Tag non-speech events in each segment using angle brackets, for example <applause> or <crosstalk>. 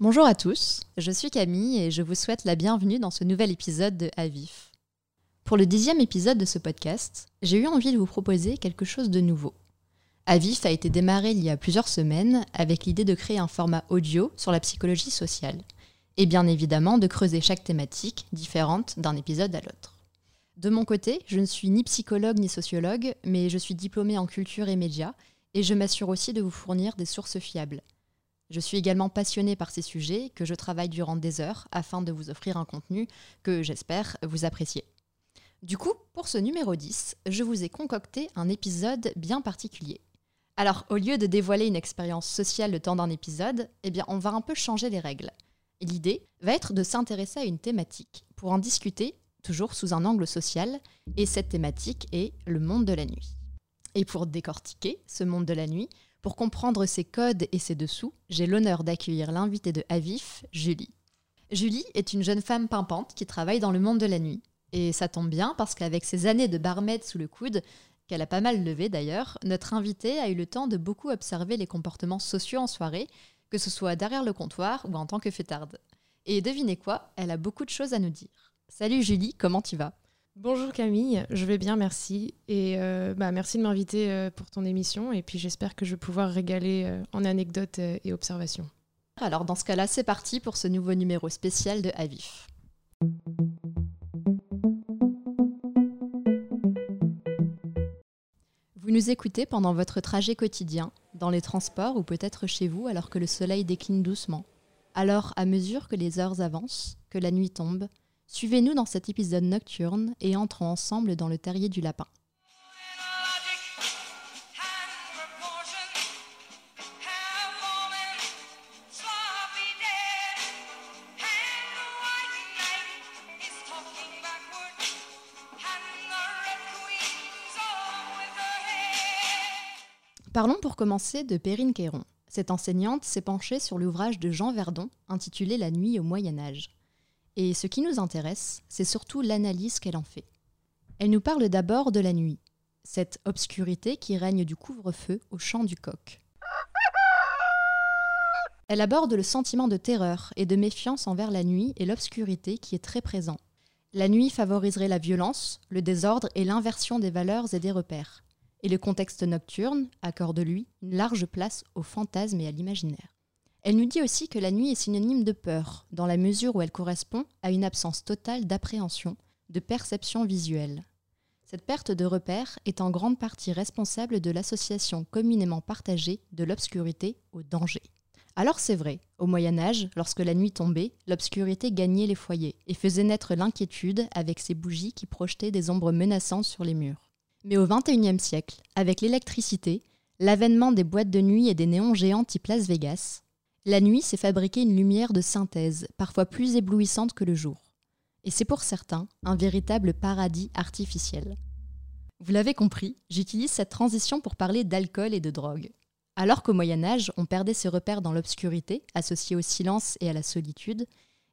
Bonjour à tous, je suis Camille et je vous souhaite la bienvenue dans ce nouvel épisode de Avif. Pour le dixième épisode de ce podcast, j'ai eu envie de vous proposer quelque chose de nouveau. Avif a été démarré il y a plusieurs semaines avec l'idée de créer un format audio sur la psychologie sociale, et bien évidemment de creuser chaque thématique différente d'un épisode à l'autre. De mon côté, je ne suis ni psychologue ni sociologue, mais je suis diplômée en culture et médias, et je m'assure aussi de vous fournir des sources fiables – je suis également passionnée par ces sujets que je travaille durant des heures afin de vous offrir un contenu que j'espère vous apprécier. Du coup, pour ce numéro 10, je vous ai concocté un épisode bien particulier. Alors, au lieu de dévoiler une expérience sociale le temps d'un épisode, eh bien, on va un peu changer les règles. L'idée va être de s'intéresser à une thématique pour en discuter, toujours sous un angle social, et cette thématique est le monde de la nuit. Et pour décortiquer ce monde de la nuit, pour comprendre ses codes et ses dessous, j'ai l'honneur d'accueillir l'invité de Avif, Julie. Julie est une jeune femme pimpante qui travaille dans le monde de la nuit. Et ça tombe bien parce qu'avec ses années de barmaid sous le coude, qu'elle a pas mal levé d'ailleurs, notre invitée a eu le temps de beaucoup observer les comportements sociaux en soirée, que ce soit derrière le comptoir ou en tant que fêtarde. Et devinez quoi, elle a beaucoup de choses à nous dire. Salut Julie, comment tu vas? Bonjour Camille, je vais bien, merci. Et euh, bah, merci de m'inviter euh, pour ton émission. Et puis j'espère que je vais pouvoir régaler euh, en anecdotes et observations. Alors dans ce cas-là, c'est parti pour ce nouveau numéro spécial de Avif. Vous nous écoutez pendant votre trajet quotidien, dans les transports ou peut-être chez vous alors que le soleil décline doucement. Alors, à mesure que les heures avancent, que la nuit tombe, Suivez-nous dans cet épisode nocturne et entrons ensemble dans le terrier du lapin. Parlons pour commencer de Perrine Quéron. Cette enseignante s'est penchée sur l'ouvrage de Jean Verdon intitulé La nuit au Moyen Âge. Et ce qui nous intéresse, c'est surtout l'analyse qu'elle en fait. Elle nous parle d'abord de la nuit, cette obscurité qui règne du couvre-feu au chant du coq. Elle aborde le sentiment de terreur et de méfiance envers la nuit et l'obscurité qui est très présent. La nuit favoriserait la violence, le désordre et l'inversion des valeurs et des repères. Et le contexte nocturne accorde lui une large place au fantasme et à l'imaginaire. Elle nous dit aussi que la nuit est synonyme de peur, dans la mesure où elle correspond à une absence totale d'appréhension, de perception visuelle. Cette perte de repère est en grande partie responsable de l'association communément partagée de l'obscurité au danger. Alors c'est vrai, au Moyen Âge, lorsque la nuit tombait, l'obscurité gagnait les foyers et faisait naître l'inquiétude avec ses bougies qui projetaient des ombres menaçantes sur les murs. Mais au XXIe siècle, avec l'électricité, l'avènement des boîtes de nuit et des néons géants type Las Vegas, la nuit s'est fabriquée une lumière de synthèse, parfois plus éblouissante que le jour. Et c'est pour certains un véritable paradis artificiel. Vous l'avez compris, j'utilise cette transition pour parler d'alcool et de drogue. Alors qu'au Moyen Âge, on perdait ses repères dans l'obscurité, associée au silence et à la solitude,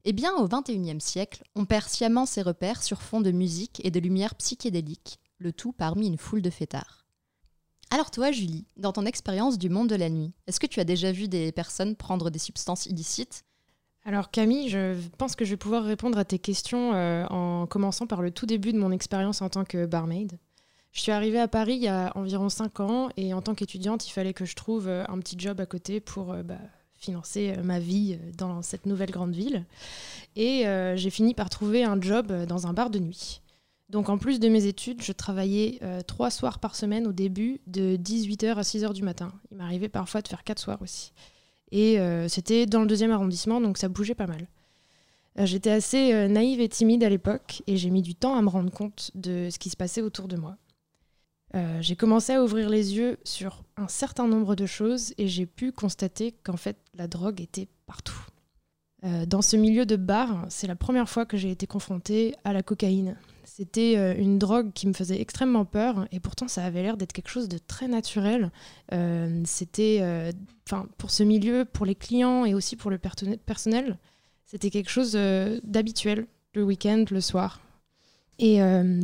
eh bien au XXIe siècle, on perd sciemment ses repères sur fond de musique et de lumière psychédélique, le tout parmi une foule de fêtards. Alors toi, Julie, dans ton expérience du monde de la nuit, est-ce que tu as déjà vu des personnes prendre des substances illicites? Alors Camille, je pense que je vais pouvoir répondre à tes questions euh, en commençant par le tout début de mon expérience en tant que barmaid. Je suis arrivée à Paris il y a environ 5 ans et en tant qu'étudiante, il fallait que je trouve euh, un petit job à côté pour euh, bah, financer ma vie dans cette nouvelle grande ville. Et j'ai fini par trouver un job dans un bar de nuit. Donc en plus de mes études, je travaillais euh, trois soirs par semaine au début, de 18h à 6h du matin. Il m'arrivait parfois de faire quatre soirs aussi. Et euh, c'était dans le deuxième arrondissement, donc ça bougeait pas mal. Euh, j'étais assez naïve et timide à l'époque, et j'ai mis du temps à me rendre compte de ce qui se passait autour de moi. j'ai commencé à ouvrir les yeux sur un certain nombre de choses, et j'ai pu constater qu'en fait la drogue était partout. dans ce milieu de bar, c'est la première fois que j'ai été confrontée à la cocaïne. C'était euh, une drogue qui me faisait extrêmement peur et pourtant ça avait l'air d'être quelque chose de très naturel. Euh, c'était, euh, enfin, pour ce milieu, pour les clients et aussi pour le personnel, c'était quelque chose d'habituel le week-end, le soir. Et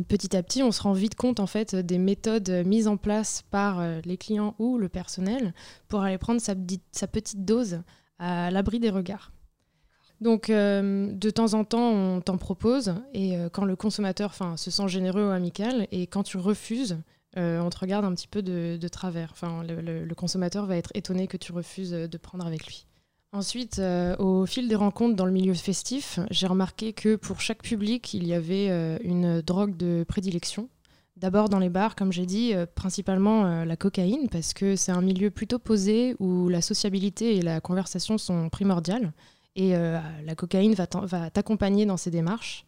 petit à petit, on se rend vite compte en fait des méthodes mises en place par les clients ou le personnel pour aller prendre sa, sa petite dose à l'abri des regards. Donc, de temps en temps, on t'en propose, et quand le consommateur se sent généreux ou amical, et quand tu refuses, on te regarde un petit peu de, travers. Le, consommateur va être étonné que tu refuses de prendre avec lui. Ensuite, euh, au fil des rencontres dans le milieu festif, j'ai remarqué que pour chaque public, il y avait euh, une drogue de prédilection. D'abord dans les bars, comme j'ai dit, euh, principalement la cocaïne, parce que c'est un milieu plutôt posé où la sociabilité et la conversation sont primordiales. Et la cocaïne va t'accompagner dans ces démarches.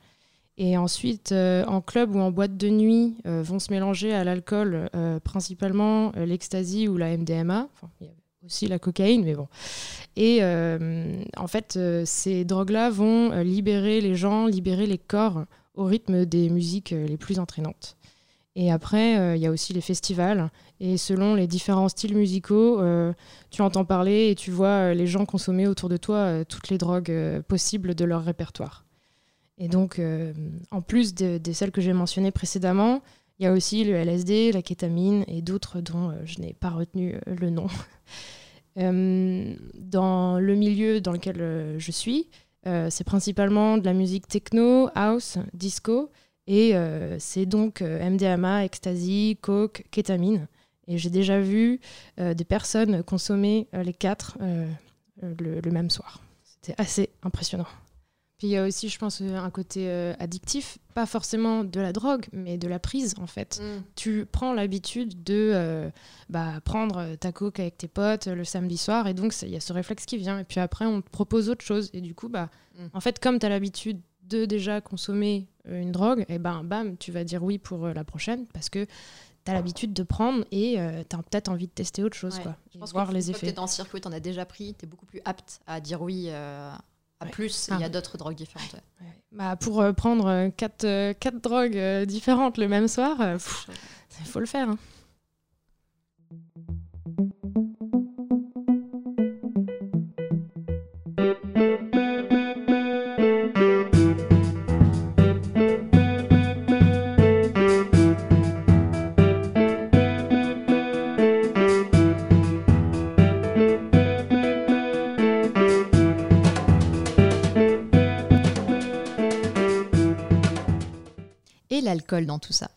Et ensuite, en club ou en boîte de nuit, vont se mélanger à l'alcool principalement l'ecstasy ou la MDMA. Il y aussi la cocaïne, mais bon. Et euh, en fait, euh, ces drogues-là vont euh, libérer les gens, libérer les corps au rythme des musiques les plus entraînantes. Et après, il y a aussi les festivals. Et selon les différents styles musicaux, tu entends parler et tu vois les gens consommer autour de toi toutes les drogues possibles de leur répertoire. Et donc, en plus de, de celles que j'ai mentionnées précédemment, il y a aussi le LSD, la kétamine et d'autres dont je n'ai pas retenu le nom. <laughs> Euh, dans le milieu dans lequel euh, je suis, euh, c'est principalement de la musique techno, house, disco, et c'est donc MDMA, ecstasy, coke, kétamine. Et j'ai déjà vu des personnes consommer les quatre le, même soir. C'était assez impressionnant. Puis il y a aussi, je pense, un côté euh, addictif, pas forcément de la drogue, mais de la prise en fait. Mm. Tu prends l'habitude de euh, bah, prendre ta coke avec tes potes le samedi soir, et donc il y a ce réflexe qui vient. Et puis après, on te propose autre chose. Et du coup, bah, mm. en fait, comme tu as l'habitude de déjà consommer euh, une drogue, et ben bam, tu vas dire oui pour la prochaine parce que tu as l'habitude de prendre et tu as peut-être envie de tester autre chose. Quoi, Je pense voir les effets. Tu es dans le circuit, tu en as déjà pris, tu es beaucoup plus apte à dire oui plus, il y a d'autres drogues différentes. Bah, pour euh, prendre euh, quatre, euh, quatre, drogues différentes le même soir, il faut le faire. Hein. Dans tout ça.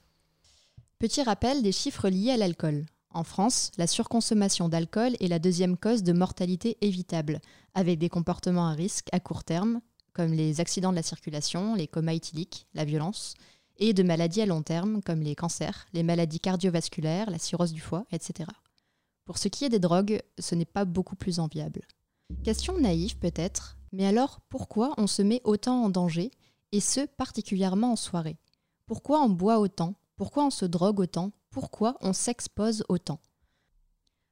Petit rappel des chiffres liés à l'alcool. En France, la surconsommation d'alcool est la deuxième cause de mortalité évitable, avec des comportements à risque à court terme, comme les accidents de la circulation, les comas éthyliques, la violence, et de maladies à long terme, comme les cancers, les maladies cardiovasculaires, la cirrhose du foie, etc. Pour ce qui est des drogues, ce n'est pas beaucoup plus enviable. Question naïve peut-être, mais alors pourquoi on se met autant en danger, et ce particulièrement en soirée? Pourquoi on boit autant? Pourquoi on se drogue autant? Pourquoi on s'expose autant?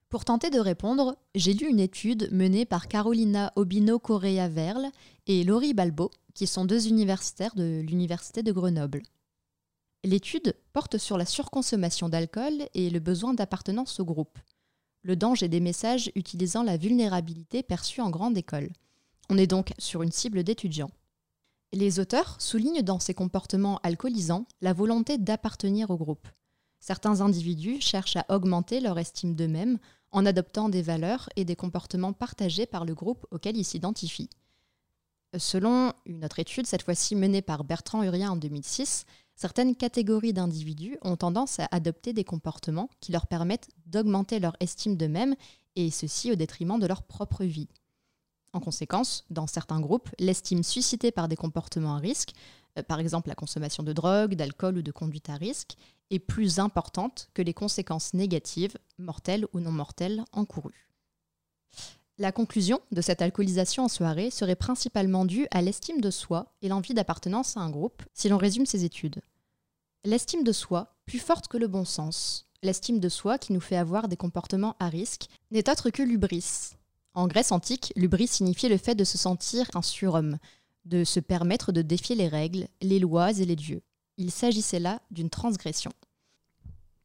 Pour tenter de répondre, j'ai lu une étude menée par Carolina Obino Correa Verle et Laurie Balbo, qui sont deux universitaires de l'Université de Grenoble. L'étude porte sur la surconsommation d'alcool et le besoin d'appartenance au groupe, le danger des messages utilisant la vulnérabilité perçue en grande école. On est donc sur une cible d'étudiants. Les auteurs soulignent dans ces comportements alcoolisants la volonté d'appartenir au groupe. Certains individus cherchent à augmenter leur estime d'eux-mêmes en adoptant des valeurs et des comportements partagés par le groupe auquel ils s'identifient. Selon une autre étude, cette fois-ci menée par Bertrand Urien en 2006, certaines catégories d'individus ont tendance à adopter des comportements qui leur permettent d'augmenter leur estime d'eux-mêmes, et ceci au détriment de leur propre vie. En conséquence, dans certains groupes, l'estime suscitée par des comportements à risque, euh, par exemple la consommation de drogue, d'alcool ou de conduite à risque, est plus importante que les conséquences négatives, mortelles ou non mortelles, encourues. La conclusion de cette alcoolisation en soirée serait principalement due à l'estime de soi et l'envie d'appartenance à un groupe, si l'on résume ces études. L'estime de soi, plus forte que le bon sens, l'estime de soi qui nous fait avoir des comportements à risque, n'est autre que l'ubris, en Grèce antique, l'ubris signifiait le fait de se sentir un surhomme, de se permettre de défier les règles, les lois et les dieux. Il s'agissait là d'une transgression.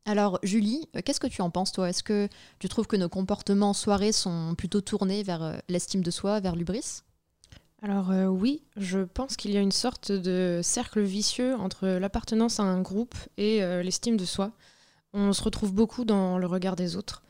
Alors Julie, euh, qu'est-ce que tu en penses toi? Est-ce que tu trouves que nos comportements en soirée sont plutôt tournés vers euh, l'estime de soi, vers l'ubris? Alors euh, oui, je pense qu'il y a une sorte de cercle vicieux entre l'appartenance à un groupe et l'estime de soi. On se retrouve beaucoup dans le regard des autres.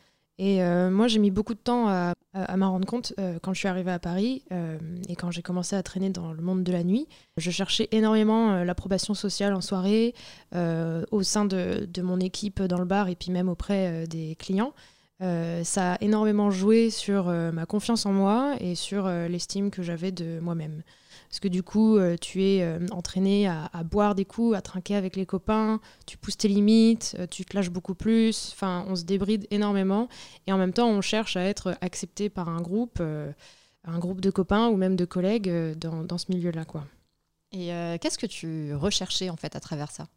Et euh, moi, j'ai mis beaucoup de temps à, m'en rendre compte euh, quand je suis arrivée à Paris euh, et quand j'ai commencé à traîner dans le monde de la nuit. Je cherchais énormément l'approbation sociale en soirée, au sein de, de, mon équipe dans le bar et puis même auprès des clients. ça a énormément joué sur ma confiance en moi et sur l'estime que j'avais de moi-même. Parce que du coup, euh, tu es euh, entraîné à, boire des coups, à trinquer avec les copains, tu pousses tes limites, euh, tu te lâches beaucoup plus. Enfin, on se débride énormément. Et en même temps, on cherche à être accepté par un groupe, un groupe de copains ou même de collègues dans, dans ce milieu-là. quoi. Et qu'est-ce que tu recherchais en fait à travers ça?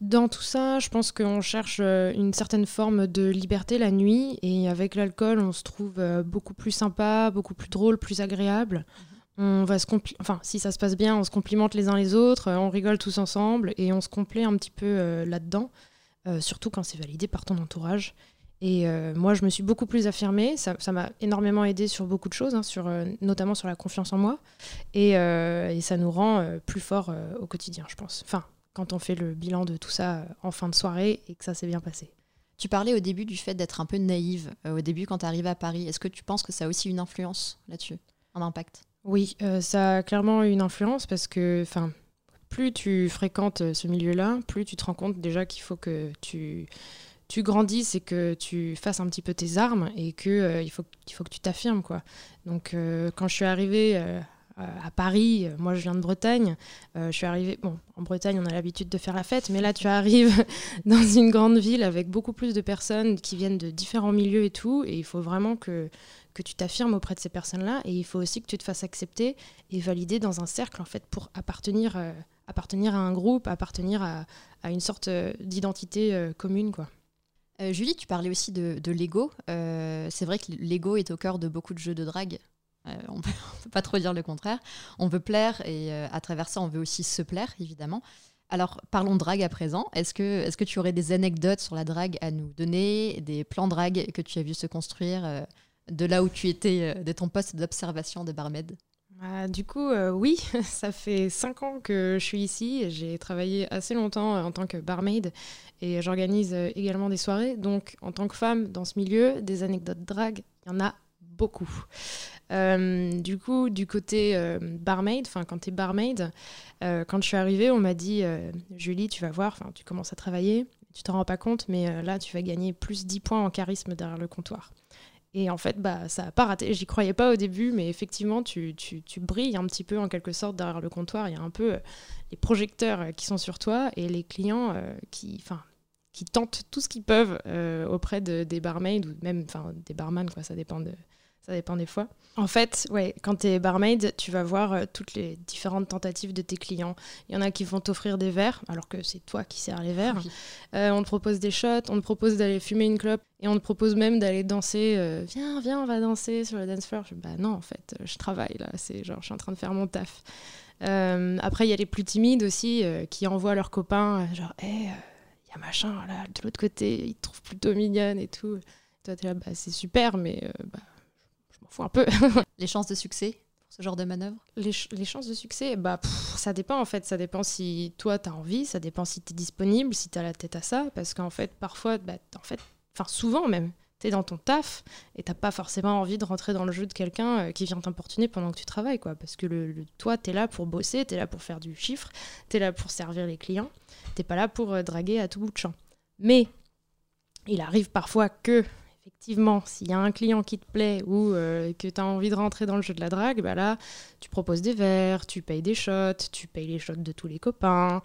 Dans tout ça, je pense qu'on cherche une certaine forme de liberté la nuit et avec l'alcool, on se trouve beaucoup plus sympa, beaucoup plus drôle, plus agréable. Mhm on va se enfin si ça se passe bien, on se complimente les uns les autres, euh, on rigole tous ensemble et on se complaît un petit peu euh, là-dedans, euh, surtout quand c'est validé par ton entourage. Et moi, je me suis beaucoup plus affirmée. Ça m'a énormément aidé sur beaucoup de choses, hein, sur, notamment sur la confiance en moi. Et, et ça nous rend plus forts au quotidien, je pense. Enfin, quand on fait le bilan de tout ça en fin de soirée et que ça s'est bien passé. Tu parlais au début du fait d'être un peu naïve, au début quand tu arrives à Paris. Est-ce que tu penses que ça a aussi une influence là-dessus, un impact? Oui, euh, ça a clairement une influence parce que plus tu fréquentes euh, ce milieu-là, plus tu te rends compte déjà qu'il faut que tu, tu grandisses et que tu fasses un petit peu tes armes et qu'il euh, il faut, faut que tu t'affirmes. quoi. Donc quand je suis arrivée à Paris, moi je viens de Bretagne, je suis arrivée, bon, en Bretagne on a l'habitude de faire la fête, mais là tu arrives <laughs> dans une grande ville avec beaucoup plus de personnes qui viennent de différents milieux et tout, et il faut vraiment que que tu t'affirmes auprès de ces personnes-là et il faut aussi que tu te fasses accepter et valider dans un cercle en fait pour appartenir, euh, appartenir à un groupe, appartenir à, une sorte euh, d'identité euh, commune quoi. Julie, tu parlais aussi de, l'ego. c'est vrai que l'ego est au cœur de beaucoup de jeux de drague. on <laughs> ne peut pas trop dire le contraire. On veut plaire et à travers ça, on veut aussi se plaire, évidemment. Alors, parlons drague à présent. Est-ce que, est que tu aurais des anecdotes sur la drague à nous donner, des plans drague que tu as vu se construire de là où tu étais, euh, de ton poste d'observation de barmaid bah, du coup, euh, oui, <laughs> ça fait cinq ans que je suis ici. J'ai travaillé assez longtemps euh, en tant que barmaid et j'organise également des soirées. Donc, en tant que femme dans ce milieu, des anecdotes drague, il y en a beaucoup. du coup, du côté barmaid, quand tu es barmaid, quand je suis arrivée, on m'a dit Julie, tu vas voir, tu commences à travailler, tu t'en rends pas compte, mais là, tu vas gagner plus 10 points en charisme derrière le comptoir. Et en fait, bah, ça n'a pas raté. J'y croyais pas au début, mais effectivement, tu, tu, tu, brilles un petit peu en quelque sorte derrière le comptoir. Il y a un peu euh, les projecteurs euh, qui sont sur toi et les clients euh, qui, tentent tout ce qu'ils peuvent auprès de, des barmaids ou même des barman, quoi. Ça dépend de, ça dépend des fois. En fait, ouais, quand tu es barmaid, tu vas voir euh, toutes les différentes tentatives de tes clients. Il y en a qui vont t'offrir des verres, alors que c'est toi qui sers les verres. Euh, on te propose des shots, on te propose d'aller fumer une clope, et on te propose même d'aller danser. Euh, viens, viens, on va danser sur le dance floor. Je, bah non, en fait, je travaille là. C'est genre, je suis en train de faire mon taf. après, il y a les plus timides aussi qui envoient leurs copains, genre, hé, il y a machin là de l'autre côté, ils te trouvent plutôt mignonne et tout. toi, tu es là, bah, c'est super, mais bah, un peu. <laughs> les chances de succès pour ce genre de manœuvre? Les, chances de succès, bah, ça dépend en fait. Ça dépend si toi, tu as envie, ça dépend si tu es disponible, si tu as la tête à ça. Parce qu'en fait, parfois, bah, en fait, enfin souvent même, tu es dans ton taf et t'as pas forcément envie de rentrer dans le jeu de quelqu'un euh, qui vient t'importuner pendant que tu travailles. quoi. Parce que le, toi, tu es là pour bosser, tu es là pour faire du chiffre, tu es là pour servir les clients, t'es pas là pour euh, draguer à tout bout de champ. Mais il arrive parfois que effectivement, s'il y a un client qui te plaît ou euh, que tu as envie de rentrer dans le jeu de la drague, bah là, tu proposes des verres, tu payes des shots, tu payes les shots de tous les copains.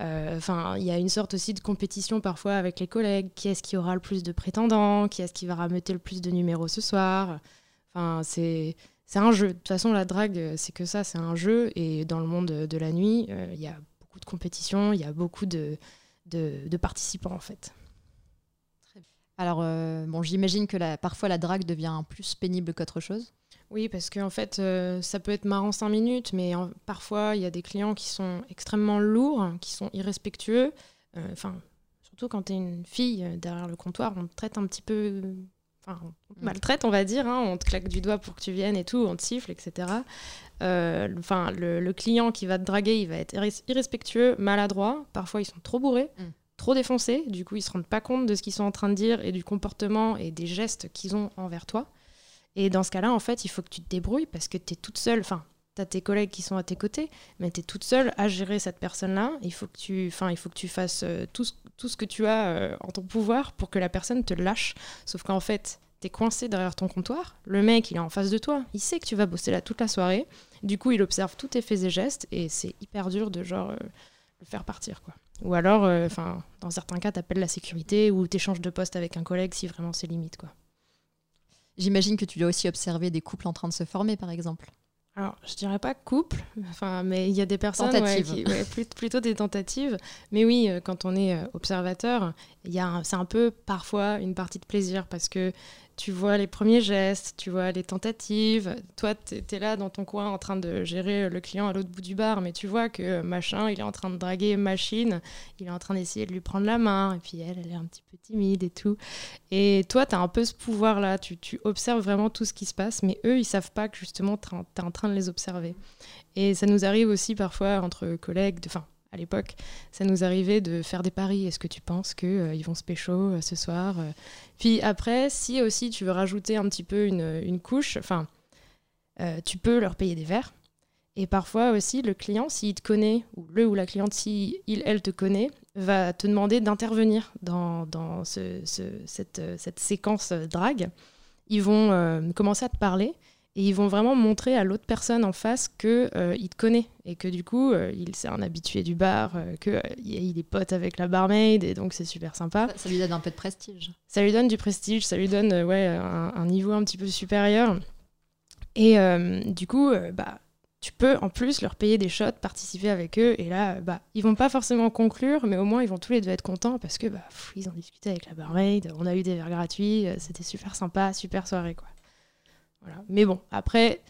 Euh, enfin, il y a une sorte aussi de compétition parfois avec les collègues. Qui est-ce qui aura le plus de prétendants? Qui est-ce qui va rameuter le plus de numéros ce soir? Enfin, c'est c'est un jeu. De toute façon, la drague, c'est que ça, c'est un jeu. Et dans le monde de la nuit, euh, il y a beaucoup de compétition, il y a beaucoup de, de, de participants en fait. Alors, euh, bon, j'imagine que la, parfois la drague devient plus pénible qu'autre chose. Oui, parce qu'en fait, euh, ça peut être marrant cinq minutes, mais parfois, il y a des clients qui sont extrêmement lourds, qui sont irrespectueux. Euh, enfin, surtout quand tu es une fille derrière le comptoir, on te traite un petit peu. Enfin, on te maltraite, on va dire. Hein, on te claque du doigt pour que tu viennes et tout, on te siffle, etc. Enfin, le, client qui va te draguer, il va être irrespectueux, maladroit. Parfois, ils sont trop bourrés. Mm trop défoncés. Du coup, ils se rendent pas compte de ce qu'ils sont en train de dire et du comportement et des gestes qu'ils ont envers toi. Et dans ce cas-là, en fait, il faut que tu te débrouilles parce que tu es toute seule. Enfin, tu as tes collègues qui sont à tes côtés, mais tu es toute seule à gérer cette personne-là. Il faut que tu, il faut que tu fasses euh, tout, ce, tout ce que tu as euh, en ton pouvoir pour que la personne te lâche. Sauf qu'en fait, tu es coincé derrière ton comptoir. Le mec, il est en face de toi. Il sait que tu vas bosser là toute la soirée. Du coup, il observe tous tes faits et gestes et c'est hyper dur de genre euh, le faire partir, quoi. Ou alors, enfin, dans certains cas, tu appelles la sécurité ou tu échanges de poste avec un collègue si vraiment c'est limite, quoi. J'imagine que tu dois aussi observer des couples en train de se former, par exemple. Alors, je dirais pas couple, enfin, mais il y a des personnes qui, plutôt des tentatives. Mais oui, euh, quand on est euh, observateur, c'est un peu parfois une partie de plaisir parce que tu vois les premiers gestes, tu vois les tentatives. Toi, tu es, là dans ton coin en train de gérer le client à l'autre bout du bar, mais tu vois que machin, il est en train de draguer machine, il est en train d'essayer de lui prendre la main, et puis elle, elle est un petit peu timide et tout. Et toi, tu as un peu ce pouvoir-là, tu, tu, observes vraiment tout ce qui se passe, mais eux, ils savent pas que justement, tu es, en train de les observer. Et ça nous arrive aussi parfois entre collègues, enfin, à l'époque, ça nous arrivait de faire des paris. Est-ce que tu penses qu'ils euh, vont se pécho euh, ce soir euh? Puis après, si aussi tu veux rajouter un petit peu une, une couche, enfin, tu peux leur payer des verres. Et parfois aussi, le client, s'il te connaît, ou le ou la cliente, si il, elle te connaît, va te demander d'intervenir dans, dans ce, cette, cette, séquence drague. Ils vont commencer à te parler et ils vont vraiment montrer à l'autre personne en face que euh, il te connaît et que du coup euh, il c'est un habitué du bar euh, que il est pote avec la barmaid et donc c'est super sympa. Ça, lui donne un peu de prestige. Ça lui donne du prestige ça lui donne ouais un, niveau un petit peu supérieur. Et du coup bah tu peux en plus leur payer des shots, participer avec eux, et là, bah, ils vont pas forcément conclure, mais au moins ils vont tous les deux être contents parce que bah, ils ont discuté avec la barmaid, on a eu des verres gratuits, c'était super sympa, super soirée quoi. Mais bon, après,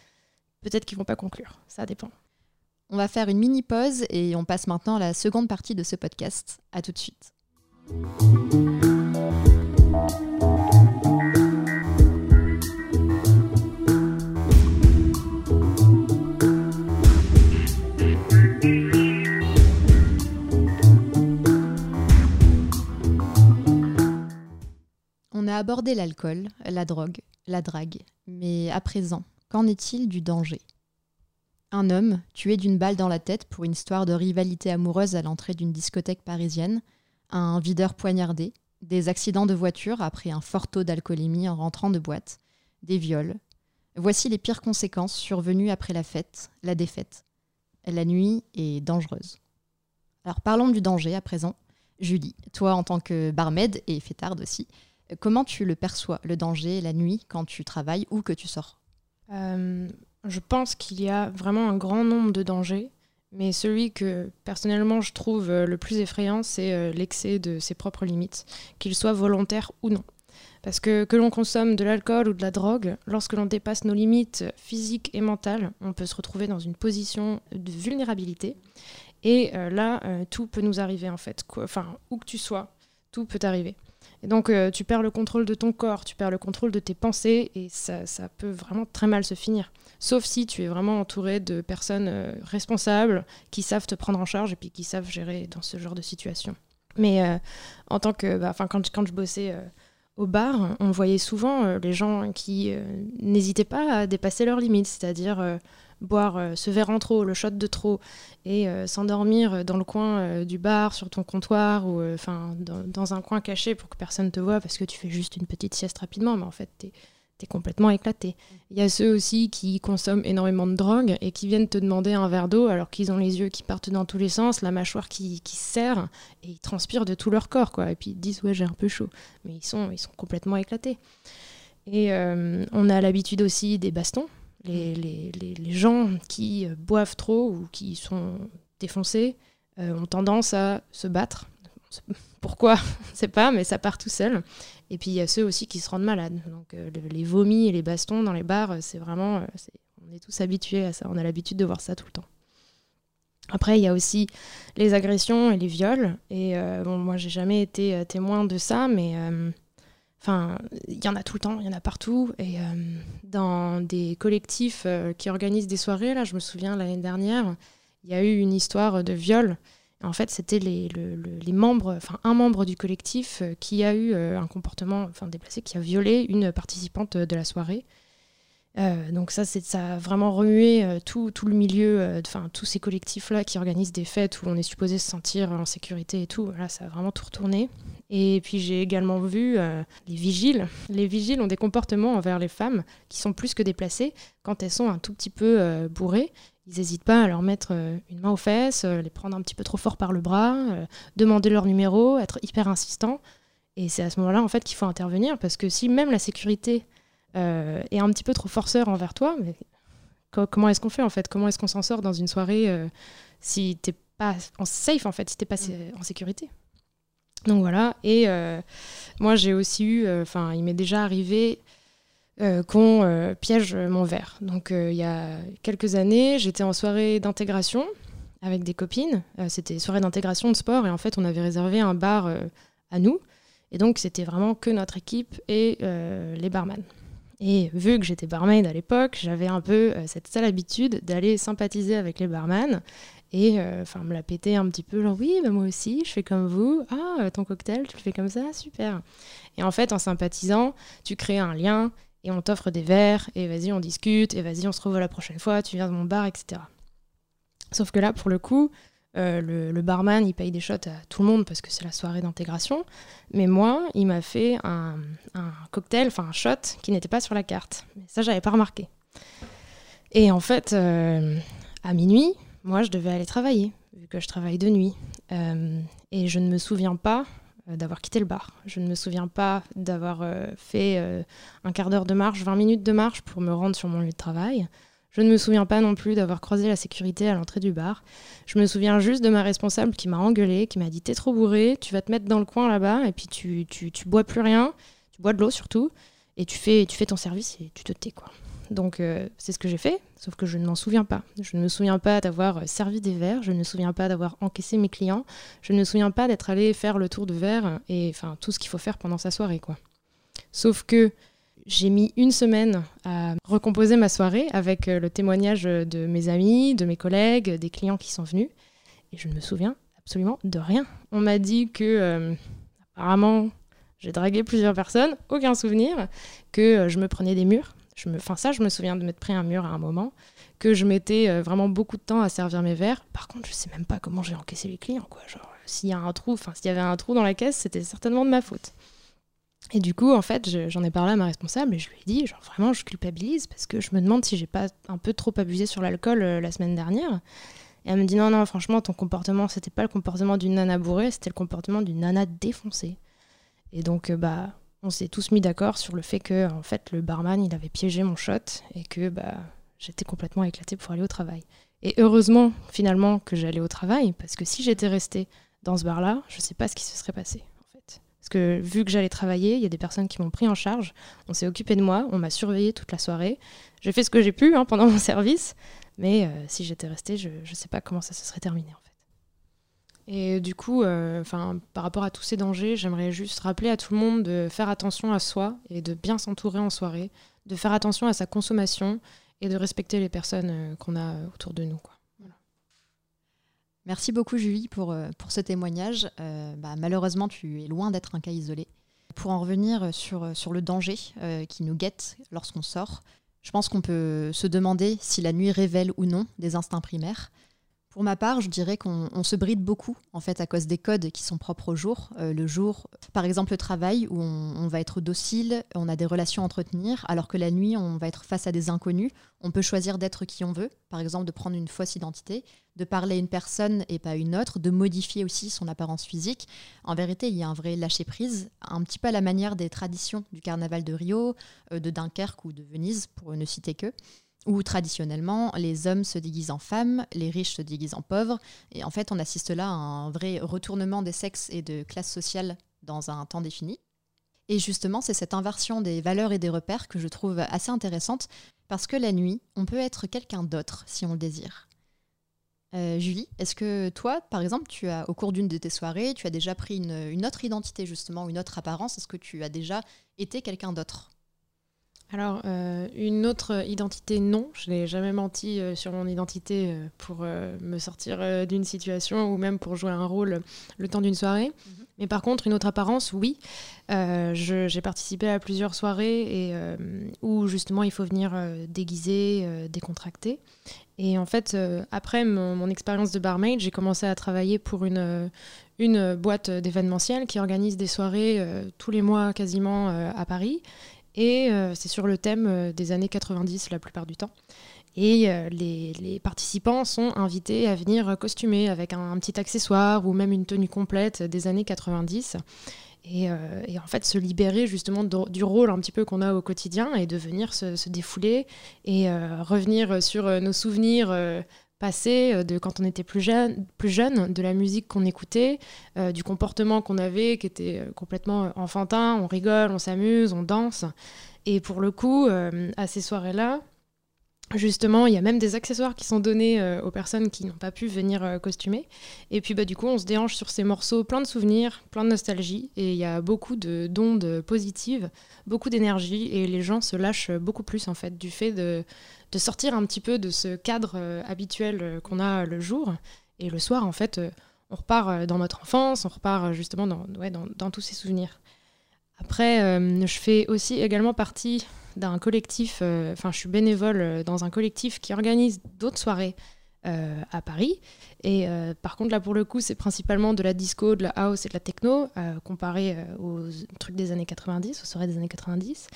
peut-être qu'ils vont pas conclure. Ça dépend. On va faire une mini pause et on passe maintenant à la seconde partie de ce podcast. À tout de suite. On a abordé l'alcool, la drogue, la drague, mais à présent, qu'en est-il du danger? Un homme, tué d'une balle dans la tête pour une histoire de rivalité amoureuse à l'entrée d'une discothèque parisienne, un videur poignardé, des accidents de voiture après un fort taux d'alcoolémie en rentrant de boîte, des viols. Voici les pires conséquences survenues après la fête, la défaite. La nuit est dangereuse. Alors parlons du danger à présent. Julie, toi en tant que barmaid et fêtarde aussi, Comment tu le perçois, le danger, la nuit, quand tu travailles ou que tu sors? Euh, Je pense qu'il y a vraiment un grand nombre de dangers, mais celui que personnellement je trouve euh, le plus effrayant, c'est euh, l'excès de ses propres limites, qu'il soit volontaire ou non. Parce que que l'on consomme de l'alcool ou de la drogue, lorsque l'on dépasse nos limites physiques et mentales, on peut se retrouver dans une position de vulnérabilité. Et là, tout peut nous arriver en fait. Enfin, où que tu sois, tout peut arriver. Et donc, euh, tu perds le contrôle de ton corps, tu perds le contrôle de tes pensées, et ça, ça peut vraiment très mal se finir. Sauf si tu es vraiment entouré de personnes euh, responsables qui savent te prendre en charge et puis qui savent gérer dans ce genre de situation. Mais euh, en tant que, bah, quand, quand je bossais au bar, on voyait souvent les gens qui n'hésitaient pas à dépasser leurs limites, c'est-à-dire boire euh, ce verre en trop, le shot de trop, et euh, s'endormir dans le coin euh, du bar, sur ton comptoir, ou enfin dans, un coin caché pour que personne ne te voit parce que tu fais juste une petite sieste rapidement, mais en fait, tu es, complètement éclaté. Il y a ceux aussi qui consomment énormément de drogue et qui viennent te demander un verre d'eau alors qu'ils ont les yeux qui partent dans tous les sens, la mâchoire qui, qui se serre, et ils transpirent de tout leur corps, quoi. Et puis ils disent, ouais, j'ai un peu chaud. Mais ils sont, ils sont complètement éclatés. Et on a l'habitude aussi des bastons les, les, les, gens qui euh, boivent trop ou qui sont défoncés euh, ont tendance à se battre. <laughs> Pourquoi? <laughs> On ne sait pas, mais ça part tout seul. Et puis il y a ceux aussi qui se rendent malades. Donc euh, les vomis et les bastons dans les bars, c'est vraiment. on est tous habitués à ça. On a l'habitude de voir ça tout le temps. Après, il y a aussi les agressions et les viols. Et bon, moi, j'ai jamais été témoin de ça, mais Enfin, il y en a tout le temps, il y en a partout. Et euh, dans des collectifs euh, qui organisent des soirées, là, je me souviens l'année dernière, il y a eu une histoire de viol. En fait, c'était les, membres, enfin un membre du collectif qui a eu un comportement déplacé, qui a violé une participante de la soirée. Euh, donc ça, ça a vraiment remué euh, tout, tout, le milieu, euh, enfin tous ces collectifs-là qui organisent des fêtes où on est supposé se sentir en sécurité et tout. Là, ça a vraiment tout retourné. Et puis j'ai également vu les vigiles. Les vigiles ont des comportements envers les femmes qui sont plus que déplacés quand elles sont un tout petit peu bourrées. Ils n'hésitent pas à leur mettre une main aux fesses, les prendre un petit peu trop fort par le bras, demander leur numéro, être hyper insistant. Et c'est à ce moment-là en fait qu'il faut intervenir parce que si même la sécurité euh, est un petit peu trop forceur envers toi, comment est-ce qu'on fait en fait? Comment est-ce qu'on s'en sort dans une soirée euh, si t'es pas en safe en fait, si t'es pas en sécurité? Donc voilà. Et euh, moi j'ai aussi eu, enfin il m'est déjà arrivé qu'on piège mon verre. Donc il y a quelques années, j'étais en soirée d'intégration avec des copines. c'était soirée d'intégration de sport et en fait on avait réservé un bar à nous. Et donc c'était vraiment que notre équipe et les barman. Et vu que j'étais barmaid à l'époque, j'avais un peu euh, cette sale habitude d'aller sympathiser avec les barman et euh, enfin me la péter un petit peu, genre oui, bah, moi aussi, je fais comme vous. Ah, euh, ton cocktail, tu le fais comme ça, super. Et en fait, en sympathisant, tu crées un lien et on t'offre des verres et vas-y, on discute et vas-y, on se revoit la prochaine fois, tu viens de mon bar, etc. Sauf que là, pour le coup, euh, le, barman, il paye des shots à tout le monde parce que c'est la soirée d'intégration. Mais moi, il m'a fait un, cocktail, enfin un shot qui n'était pas sur la carte. Mais ça, j'avais pas remarqué. Et en fait, à minuit, moi, je devais aller travailler, vu que je travaille de nuit. Euh, et je ne me souviens pas d'avoir quitté le bar. Je ne me souviens pas d'avoir fait un quart d'heure de marche, 20 minutes de marche pour me rendre sur mon lieu de travail. Je ne me souviens pas non plus d'avoir croisé la sécurité à l'entrée du bar. Je me souviens juste de ma responsable qui m'a engueulé, qui m'a dit T'es trop bourré, tu vas te mettre dans le coin là-bas, et puis tu, bois plus rien, tu bois de l'eau surtout, et tu fais, tu fais ton service et tu te tais, quoi. Donc euh, c'est ce que j'ai fait, sauf que je ne m'en souviens pas. Je ne me souviens pas d'avoir euh, servi des verres, je ne me souviens pas d'avoir encaissé mes clients, je ne me souviens pas d'être allé faire le tour de verre et enfin tout ce qu'il faut faire pendant sa soirée, quoi. Sauf que j'ai mis une semaine à recomposer ma soirée avec euh, le témoignage de mes amis, de mes collègues, des clients qui sont venus. Et je ne me souviens absolument de rien. On m'a dit que, apparemment, j'ai dragué plusieurs personnes, aucun souvenir, que je me prenais des murs. Je me... Ça, je me souviens de m'être pris un mur à un moment, que je mettais vraiment beaucoup de temps à servir mes verres. Par contre, je sais même pas comment j'ai encaissé les clients, quoi. Genre, s'il y a un trou, enfin, s'il y avait un trou dans la caisse, c'était certainement de ma faute. Et du coup, en fait, j'en ai parlé à ma responsable et je lui ai dit, genre vraiment, je culpabilise parce que je me demande si j'ai pas un peu trop abusé sur l'alcool euh, la semaine dernière. Et elle me dit, non, non, franchement, ton comportement, c'était pas le comportement d'une nana bourrée, c'était le comportement d'une nana défoncée. Et donc, euh, bah, on s'est tous mis d'accord sur le fait que, en fait, le barman, il avait piégé mon shot et que, bah, j'étais complètement éclatée pour aller au travail. Et heureusement, finalement, que j'allais au travail parce que si j'étais restée dans ce bar-là, je sais pas ce qui se serait passé. Parce que vu que j'allais travailler, il y a des personnes qui m'ont pris en charge, on s'est occupé de moi, on m'a surveillé toute la soirée. J'ai fait ce que j'ai pu hein, pendant mon <laughs> service, mais euh, si j'étais restée, je ne sais pas comment ça se serait terminé. Et du coup, euh, par rapport à tous ces dangers, j'aimerais juste rappeler à tout le monde de faire attention à soi et de bien s'entourer en soirée, de faire attention à sa consommation et de respecter les personnes euh, qu'on a autour de nous. Merci beaucoup Julie pour, euh, pour ce témoignage. Euh, bah, malheureusement, tu es loin d'être un cas isolé. Pour en revenir sur, sur le danger euh, qui nous guette lorsqu'on sort, je pense qu'on peut se demander si la nuit révèle ou non des instincts primaires. Pour ma part, je dirais qu'on se bride beaucoup en fait à cause des codes qui sont propres au jour. Euh, le jour, par exemple, le travail où on, va être docile, on a des relations à entretenir, alors que la nuit, on va être face à des inconnus. On peut choisir d'être qui on veut, par exemple de prendre une fausse identité, de parler à une personne et pas à une autre, de modifier aussi son apparence physique. En vérité, il y a un vrai lâcher prise, un petit peu à la manière des traditions du carnaval de Rio, euh, de Dunkerque ou de Venise, pour ne citer que où traditionnellement les hommes se déguisent en femmes, les riches se déguisent en pauvres, et en fait on assiste là à un vrai retournement des sexes et de classes sociales dans un temps défini. Et justement, c'est cette inversion des valeurs et des repères que je trouve assez intéressante, parce que la nuit, on peut être quelqu'un d'autre si on le désire. Euh, Julie, est-ce que toi, par exemple, tu as, au cours d'une de tes soirées, tu as déjà pris une, une autre identité, justement, une autre apparence? Est-ce que tu as déjà été quelqu'un d'autre? Alors, euh, une autre identité, non. Je n'ai jamais menti euh, sur mon identité euh, pour me sortir d'une situation ou même pour jouer un rôle le temps d'une soirée. Mhm. Mais par contre, une autre apparence, oui. J'ai participé à plusieurs soirées et, où justement il faut venir déguisé, décontracté. Et en fait, après mon, mon expérience de barmaid, j'ai commencé à travailler pour une, une boîte d'événementiel qui organise des soirées tous les mois quasiment à Paris. Et euh, c'est sur le thème euh, des années 90 la plupart du temps. Et euh, les, participants sont invités à venir costumés avec un, petit accessoire ou même une tenue complète des années 90. Et, en fait se libérer justement du rôle un petit peu qu'on a au quotidien et de venir se, défouler et revenir sur nos souvenirs passé, de quand on était plus jeune, plus jeune de la musique qu'on écoutait, du comportement qu'on avait qui était complètement enfantin, on rigole, on s'amuse, on danse. Et pour le coup, à ces soirées-là, Justement, il y a même des accessoires qui sont donnés aux personnes qui n'ont pas pu venir costumer. Et puis bah, du coup, on se déhanche sur ces morceaux plein de souvenirs, plein de nostalgie. Et il y a beaucoup d'ondes positives, beaucoup d'énergie. Et les gens se lâchent beaucoup plus en fait du fait de, de sortir un petit peu de ce cadre euh, habituel euh, qu'on a le jour. Et le soir, en fait, euh, on repart dans notre enfance, on repart justement dans, dans, tous ces souvenirs. Après, je fais aussi également partie d'un collectif, enfin, je suis bénévole dans un collectif qui organise d'autres soirées à Paris. Et par contre, là, pour le coup, c'est principalement de la disco, de la house et de la techno, comparé aux trucs des années 90, aux soirées des années 90.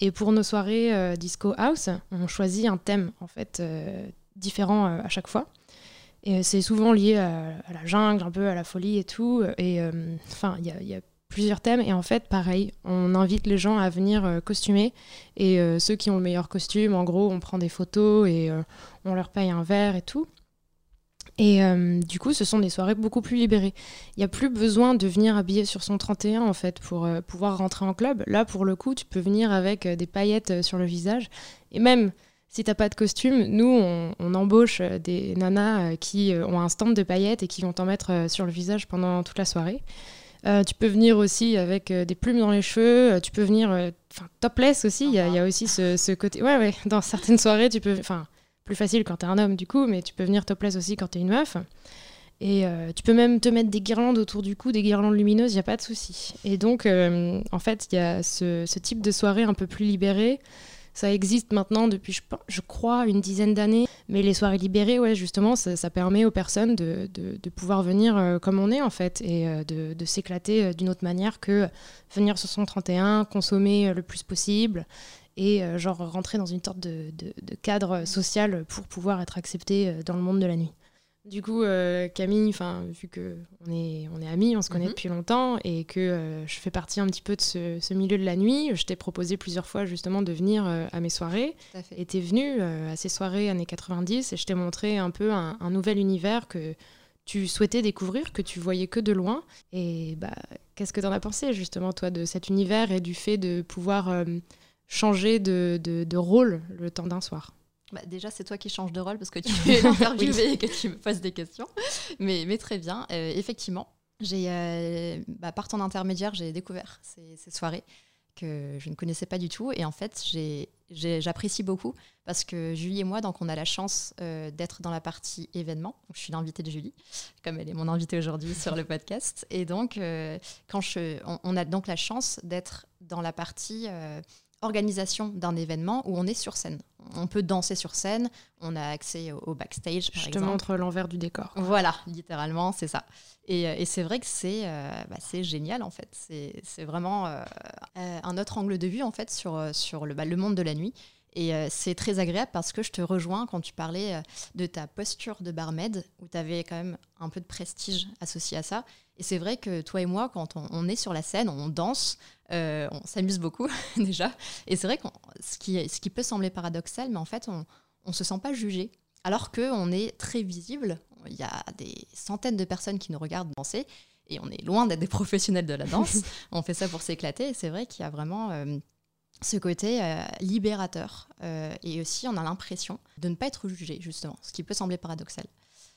Et pour nos soirées euh, disco house, on choisit un thème en fait euh, différent euh, à chaque fois. Et c'est souvent lié à, la jungle, un peu à la folie et tout. Et enfin, il y, a plusieurs thèmes. Et en fait, pareil, on invite les gens à venir costumer. Et ceux qui ont le meilleur costume, en gros, on prend des photos et on leur paye un verre et tout. Et euh, du coup, ce sont des soirées beaucoup plus libérées. Il n'y a plus besoin de venir habillé sur son 31 en fait pour euh, pouvoir rentrer en club. Là, pour le coup, tu peux venir avec euh, des paillettes sur le visage. Et même si t'as pas de costume, nous, on, embauche des nanas qui ont un stand de paillettes et qui vont t'en mettre sur le visage pendant toute la soirée. tu peux venir aussi avec des plumes dans les cheveux. tu peux venir, enfin, topless aussi. Il y, a aussi ce, ce, côté. Ouais, ouais. <laughs> Dans certaines soirées, tu peux, enfin plus facile quand t'es un homme du coup, mais tu peux venir topless aussi quand t'es une meuf. Et euh, tu peux même te mettre des guirlandes autour du cou, des guirlandes lumineuses, il n'y a pas de souci. Et donc, euh, en fait, il y a ce, type de soirée un peu plus libérée. Ça existe maintenant depuis, je, crois, une dizaine d'années. Mais les soirées libérées, ouais, justement, ça, permet aux personnes de, pouvoir venir euh, comme on est, en fait, et de, de s'éclater d'une autre manière que venir sur son 31, consommer le plus possible et euh, genre rentrer dans une sorte de, cadre social pour pouvoir être accepté euh, dans le monde de la nuit. Du coup, euh, Camille, enfin, vu que on est, on est amis, on se connaît mhm. depuis longtemps et que je fais partie un petit peu de ce, milieu de la nuit, je t'ai proposé plusieurs fois justement de venir à mes soirées. Et t'es venu à ces soirées années 90 et je t'ai montré un peu un, nouvel univers que tu souhaitais découvrir, que tu voyais que de loin. Et bah, qu'est-ce que t'en as pensé justement toi de cet univers et du fait de pouvoir changer de, de, rôle le temps d'un soir bah déjà, c'est toi qui changes de rôle parce que tu <laughs> es interviewé et que tu me poses des questions. Mais, mais très bien. Euh, effectivement, j'ai, euh, bah, par ton intermédiaire, j'ai découvert ces, ces, soirées que je ne connaissais pas du tout. Et en fait, j'apprécie beaucoup parce que Julie et moi, donc, on a la chance euh, d'être dans la partie événement. Donc, je suis l'invitée de Julie, comme elle est mon invitée aujourd'hui sur le podcast. Et donc, quand je, on, on, a donc la chance d'être dans la partie organisation d'un événement où on est sur scène. On peut danser sur scène, on a accès au, backstage. Je te montre l'envers du décor. Voilà, littéralement, c'est ça. Et, euh, c'est vrai que c'est euh, bah, génial, en fait. C'est vraiment euh, un autre angle de vue, en fait, sur, sur le, bah, le monde de la nuit. Et c'est très agréable parce que je te rejoins quand tu parlais de ta posture de barmaid, où tu avais quand même un peu de prestige associé à ça. Et c'est vrai que toi et moi, quand on, est sur la scène, on danse, euh, on s'amuse beaucoup <laughs> déjà. Et c'est vrai que ce qui, ce qui peut sembler paradoxal, mais en fait, on ne se sent pas jugé. Alors qu'on est très visible, il y a des centaines de personnes qui nous regardent danser, et on est loin d'être des professionnels de la danse. <laughs> on fait ça pour s'éclater, et c'est vrai qu'il y a vraiment euh, ce côté euh, libérateur. et aussi, on a l'impression de ne pas être jugé, justement, ce qui peut sembler paradoxal.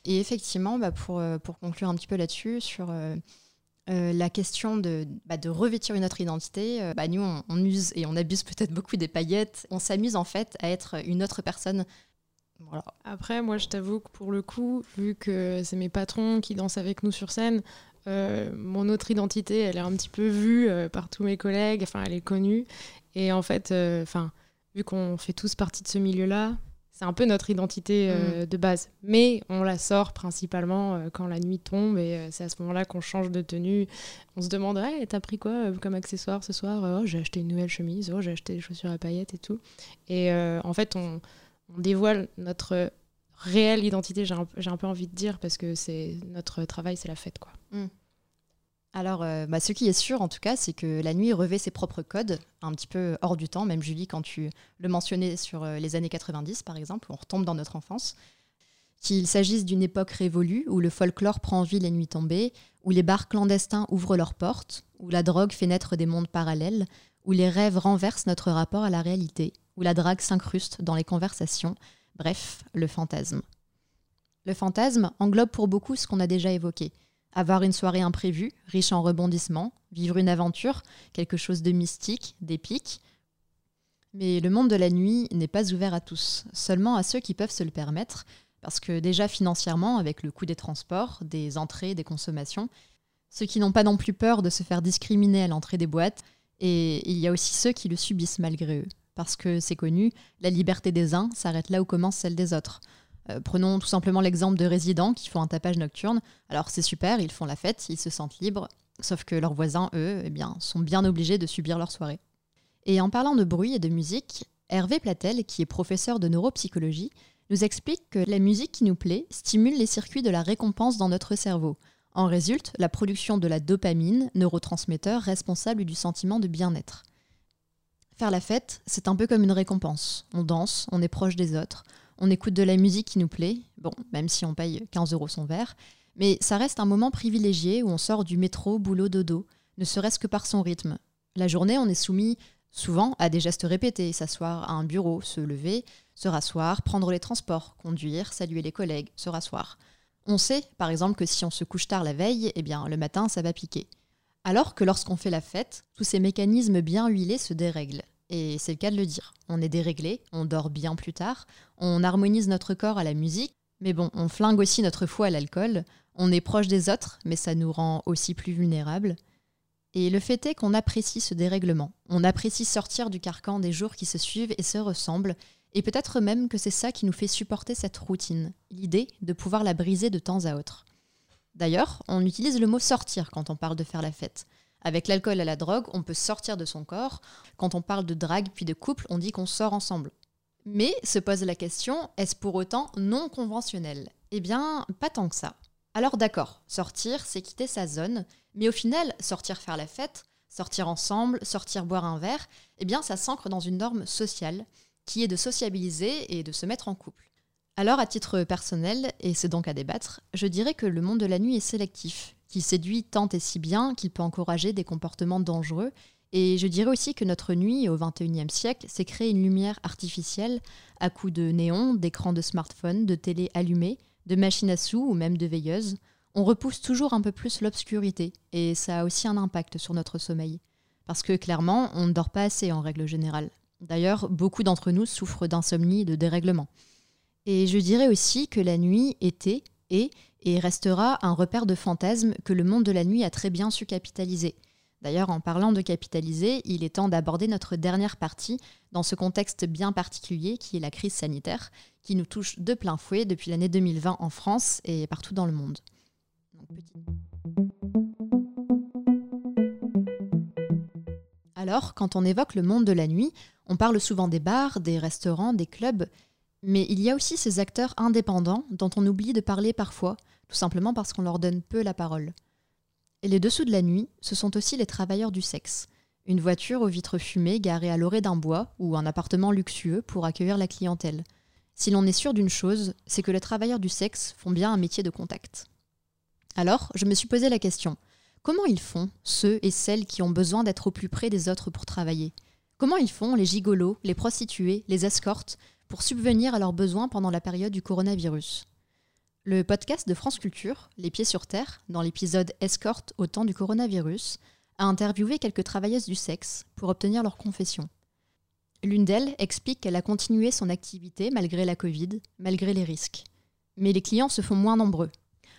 Et effectivement, bah, pour, pour conclure un petit peu là-dessus, sur Euh, la question de, bah, de, revêtir une autre identité, euh, bah, nous, on, use et on abuse peut-être beaucoup des paillettes. On s'amuse en fait à être une autre personne. Après, moi, je t'avoue que pour le coup, vu que c'est mes patrons qui dansent avec nous sur scène, euh, mon autre identité, elle est un petit peu vue par tous mes collègues. Enfin, elle est connue. Et en fait, enfin, vu qu'on fait tous partie de ce milieu-là, c'est un peu notre identité euh, mm. de base. Mais on la sort principalement euh, quand la nuit tombe et euh, c'est à ce moment-là qu'on change de tenue. On se demande hey, T'as pris quoi comme accessoire ce soir Oh, j'ai acheté une nouvelle chemise, oh, j'ai acheté des chaussures à paillettes et tout. Et en fait, on, dévoile notre réelle identité, j'ai un, un, peu envie de dire, parce que c'est notre travail, c'est la fête. quoi. Mm. Alors, euh, bah, ce qui est sûr en tout cas, c'est que la nuit revêt ses propres codes, un petit peu hors du temps. Même Julie, quand tu le mentionnais sur euh, les années 90, par exemple, on retombe dans notre enfance. Qu'il s'agisse d'une époque révolue, où le folklore prend vie les nuits tombées, où les bars clandestins ouvrent leurs portes, où la drogue fait naître des mondes parallèles, où les rêves renversent notre rapport à la réalité, où la drague s'incruste dans les conversations, bref, le fantasme. Le fantasme englobe pour beaucoup ce qu'on a déjà évoqué avoir une soirée imprévue, riche en rebondissements, vivre une aventure, quelque chose de mystique, d'épique. Mais le monde de la nuit n'est pas ouvert à tous, seulement à ceux qui peuvent se le permettre, parce que déjà financièrement, avec le coût des transports, des entrées, des consommations, ceux qui n'ont pas non plus peur de se faire discriminer à l'entrée des boîtes, et il y a aussi ceux qui le subissent malgré eux. Parce que c'est connu, la liberté des uns s'arrête là où commence celle des autres. Euh, prenons tout simplement l'exemple de résidents qui font un tapage nocturne. Alors c'est super, ils font la fête, ils se sentent libres, sauf que leurs voisins, eux, eh bien, sont bien obligés de subir leur soirée. Et en parlant de bruit et de musique, Hervé Platel, qui est professeur de neuropsychologie, nous explique que la musique qui nous plaît stimule les circuits de la récompense dans notre cerveau. En résulte la production de la dopamine, neurotransmetteur responsable du sentiment de bien-être. Faire la fête, c'est un peu comme une récompense. On danse, on est proche des autres, on écoute de la musique qui nous plaît, bon, même si on paye 15 euros son verre, mais ça reste un moment privilégié où on sort du métro, boulot, dodo, ne serait-ce que par son rythme. La journée, on est soumis souvent à des gestes répétés, s'asseoir à un bureau, se lever, se rasseoir, prendre les transports, conduire, saluer les collègues, se rasseoir. On sait, par exemple, que si on se couche tard la veille, eh bien, le matin, ça va piquer. Alors que lorsqu'on fait la fête, tous ces mécanismes bien huilés se dérèglent. Et c'est le cas de le dire. On est déréglé, on dort bien plus tard, on harmonise notre corps à la musique, mais bon, on flingue aussi notre foi à l'alcool, on est proche des autres, mais ça nous rend aussi plus vulnérables. Et le fait est qu'on apprécie ce dérèglement. On apprécie sortir du carcan des jours qui se suivent et se ressemblent, et peut-être même que c'est ça qui nous fait supporter cette routine, l'idée de pouvoir la briser de temps à autre. D'ailleurs, on utilise le mot sortir quand on parle de faire la fête. Avec l'alcool et la drogue, on peut sortir de son corps. Quand on parle de drague puis de couple, on dit qu'on sort ensemble. Mais se pose la question, est-ce pour autant non conventionnel? Eh bien, pas tant que ça. Alors d'accord, sortir, c'est quitter sa zone, mais au final, sortir faire la fête, sortir ensemble, sortir boire un verre, eh bien ça s'ancre dans une norme sociale, qui est de sociabiliser et de se mettre en couple. Alors à titre personnel, et c'est donc à débattre, je dirais que le monde de la nuit est sélectif qui séduit tant et si bien qu'il peut encourager des comportements dangereux. Et je dirais aussi que notre nuit au XXIe siècle s'est créée une lumière artificielle à coups de néons, d'écrans de smartphone, de télé allumées, de machines à sous ou même de veilleuses. On repousse toujours un peu plus l'obscurité et ça a aussi un impact sur notre sommeil. Parce que clairement, on ne dort pas assez en règle générale. D'ailleurs, beaucoup d'entre nous souffrent d'insomnie et de dérèglement. Et je dirais aussi que la nuit était et et restera un repère de fantasmes que le monde de la nuit a très bien su capitaliser. D'ailleurs, en parlant de capitaliser, il est temps d'aborder notre dernière partie dans ce contexte bien particulier qui est la crise sanitaire, qui nous touche de plein fouet depuis l'année 2020 en France et partout dans le monde. Alors, quand on évoque le monde de la nuit, on parle souvent des bars, des restaurants, des clubs, mais il y a aussi ces acteurs indépendants dont on oublie de parler parfois, tout simplement parce qu'on leur donne peu la parole. Et les dessous de la nuit, ce sont aussi les travailleurs du sexe. Une voiture aux vitres fumées garée à l'orée d'un bois ou un appartement luxueux pour accueillir la clientèle. Si l'on est sûr d'une chose, c'est que les travailleurs du sexe font bien un métier de contact. Alors, je me suis posé la question comment ils font, ceux et celles qui ont besoin d'être au plus près des autres pour travailler? Comment ils font, les gigolos, les prostituées, les escortes, pour subvenir à leurs besoins pendant la période du coronavirus? Le podcast de France Culture, Les Pieds sur Terre, dans l'épisode Escorte au temps du coronavirus, a interviewé quelques travailleuses du sexe pour obtenir leur confession. L'une d'elles explique qu'elle a continué son activité malgré la Covid, malgré les risques. Mais les clients se font moins nombreux.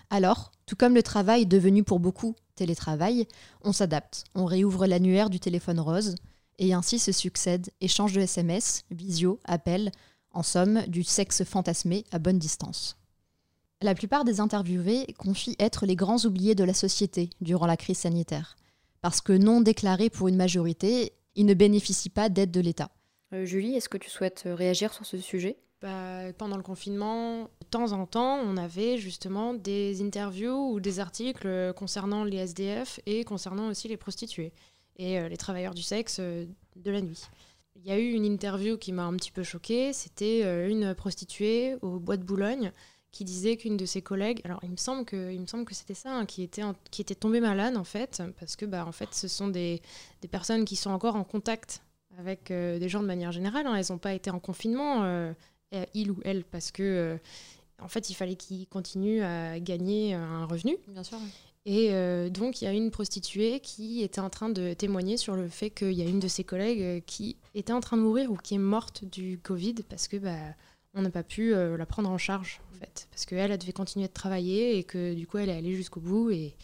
Alors, tout comme le travail devenu pour beaucoup télétravail, on s'adapte, on réouvre l'annuaire du téléphone rose, et ainsi se succèdent échanges de SMS, visio, appels, en somme, du sexe fantasmé à bonne distance. La plupart des interviewés confient être les grands oubliés de la société durant la crise sanitaire, parce que non déclarés pour une majorité, ils ne bénéficient pas d'aide de l'État. Euh, Julie, est-ce que tu souhaites euh, réagir sur ce sujet? Bah, pendant le confinement, de temps en temps, on avait justement des interviews ou des articles concernant les SDF et concernant aussi les prostituées et euh, les travailleurs du sexe euh, de la nuit. Il y a eu une interview qui m'a un petit peu choquée. C'était euh, une prostituée au Bois de Boulogne qui disait qu'une de ses collègues, alors il me semble que, il me semble que c'était ça, hein, qui, était qui était tombée malade en fait, parce que bah, en fait ce sont des, des personnes qui sont encore en contact avec des gens de manière générale. Hein. Elles n'ont pas été en confinement, il ou elle, parce que en fait il fallait qu'ils continuent à gagner un revenu. Bien sûr. Et euh, donc, il y a une prostituée qui était en train de témoigner sur le fait qu'il y a une de ses collègues euh, qui était en train de mourir ou qui est morte du Covid parce que bah, on n'a pas pu euh, la prendre en charge, en fait. Parce qu'elle, elle devait continuer de travailler et que du coup, elle est allée jusqu'au bout et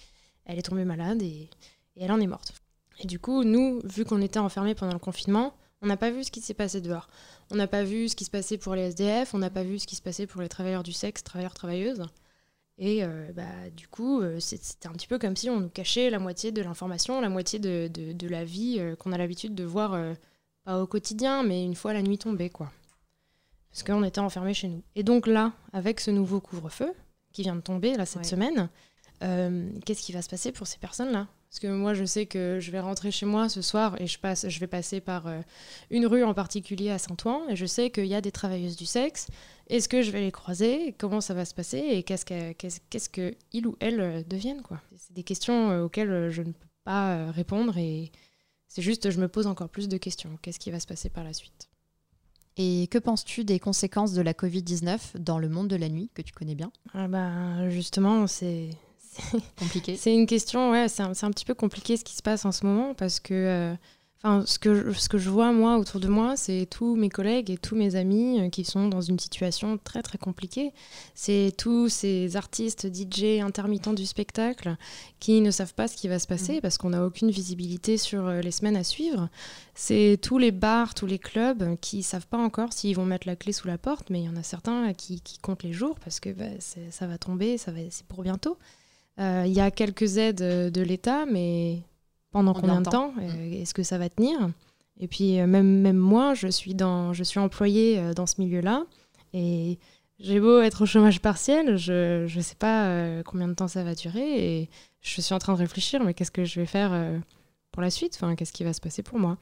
elle est tombée malade et, et elle en est morte. Et du coup, nous, vu qu'on était enfermés pendant le confinement, on n'a pas vu ce qui s'est passé dehors. On n'a pas vu ce qui se passait pour les SDF, on n'a pas vu ce qui se passait pour les travailleurs du sexe, travailleurs, travailleuses. Et euh, bah, du coup, euh, c'était un petit peu comme si on nous cachait la moitié de l'information, la moitié de, de, la vie qu'on a l'habitude de voir, pas au quotidien, mais une fois la nuit tombée, quoi. Parce qu'on était enfermés chez nous. Et donc là, avec ce nouveau couvre-feu qui vient de tomber là cette semaine, qu'est-ce qui va se passer pour ces personnes-là? Parce que moi, je sais que je vais rentrer chez moi ce soir et je, passe, je vais passer par euh, une rue en particulier à Saint-Ouen et je sais qu'il y a des travailleuses du sexe. Est-ce que je vais les croiser? Comment ça va se passer? Et qu'est-ce que, qu'est-ce, que ou elle euh, deviennent quoi? C'est des questions euh, auxquelles je ne peux pas répondre et c'est juste, je me pose encore plus de questions. Qu'est-ce qui va se passer par la suite? Et que penses-tu des conséquences de la Covid-19 dans le monde de la nuit, que tu connais bien? Ah bah, Justement, c'est, compliqué. <laughs> C'est une question, ouais, c'est un, un, petit peu compliqué ce qui se passe en ce moment parce que, euh, enfin, ce que je, ce que je vois moi autour de moi, c'est tous mes collègues et tous mes amis euh, qui sont dans une situation très très compliquée. C'est tous ces artistes, DJ, intermittents du spectacle qui ne savent pas ce qui va se passer mmh. parce qu'on n'a aucune visibilité sur euh, les semaines à suivre. C'est tous les bars, tous les clubs qui savent pas encore s'ils vont mettre la clé sous la porte, mais il y en a certains qui, qui comptent les jours parce que bah, ça va tomber, ça va, c'est pour bientôt. Euh, il y a quelques aides euh, de l'État, mais pendant combien de temps, euh, mm. Est-ce que ça va tenir Et puis même, même moi, je suis, dans, je suis employée dans ce milieu-là. Et j'ai beau être au chômage partiel, je ne sais pas combien de temps ça va durer. Et je suis en train de réfléchir, mais qu'est-ce que je vais faire pour la suite? Enfin, Qu'est-ce qui va se passer pour moi?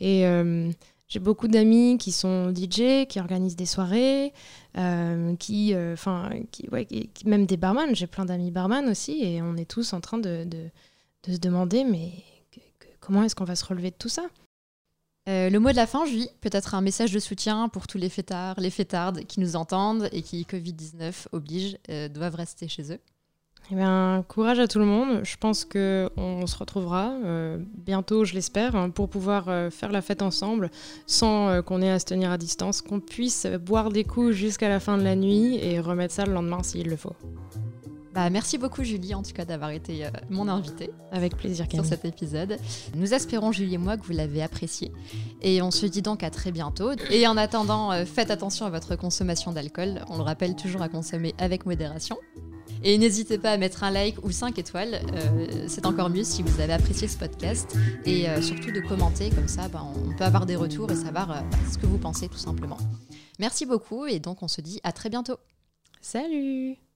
Et j'ai beaucoup d'amis qui sont DJ, qui organisent des soirées, euh, qui, euh, qui, ouais, même des barman. J'ai plein d'amis barman aussi, et on est tous en train de, de, de se demander, mais comment est-ce qu'on va se relever de tout ça? Euh, le mot de la fin, Julie, peut-être un message de soutien pour tous les fêtards, les fêtardes qui nous entendent et qui, Covid-19 oblige, doivent rester chez eux. Eh bien, courage à tout le monde. Je pense qu'on se retrouvera euh, bientôt, je l'espère, hein, pour pouvoir euh, faire la fête ensemble sans euh, qu'on ait à se tenir à distance, qu'on puisse boire des coups jusqu'à la fin de la nuit et remettre ça le lendemain s'il le faut. Bah, merci beaucoup Julie en tout cas d'avoir été mon invitée. Avec plaisir Camille. Sur cet épisode. Nous espérons Julie et moi que vous l'avez apprécié. Et on se dit donc à très bientôt. Et en attendant, faites attention à votre consommation d'alcool. On le rappelle toujours à consommer avec modération. Et n'hésitez pas à mettre un like ou 5 étoiles. Euh, c'est encore mieux si vous avez apprécié ce podcast. Et euh, surtout de commenter, comme ça bah, on peut avoir des retours et savoir euh, ce que vous pensez tout simplement. Merci beaucoup et donc on se dit à très bientôt. Salut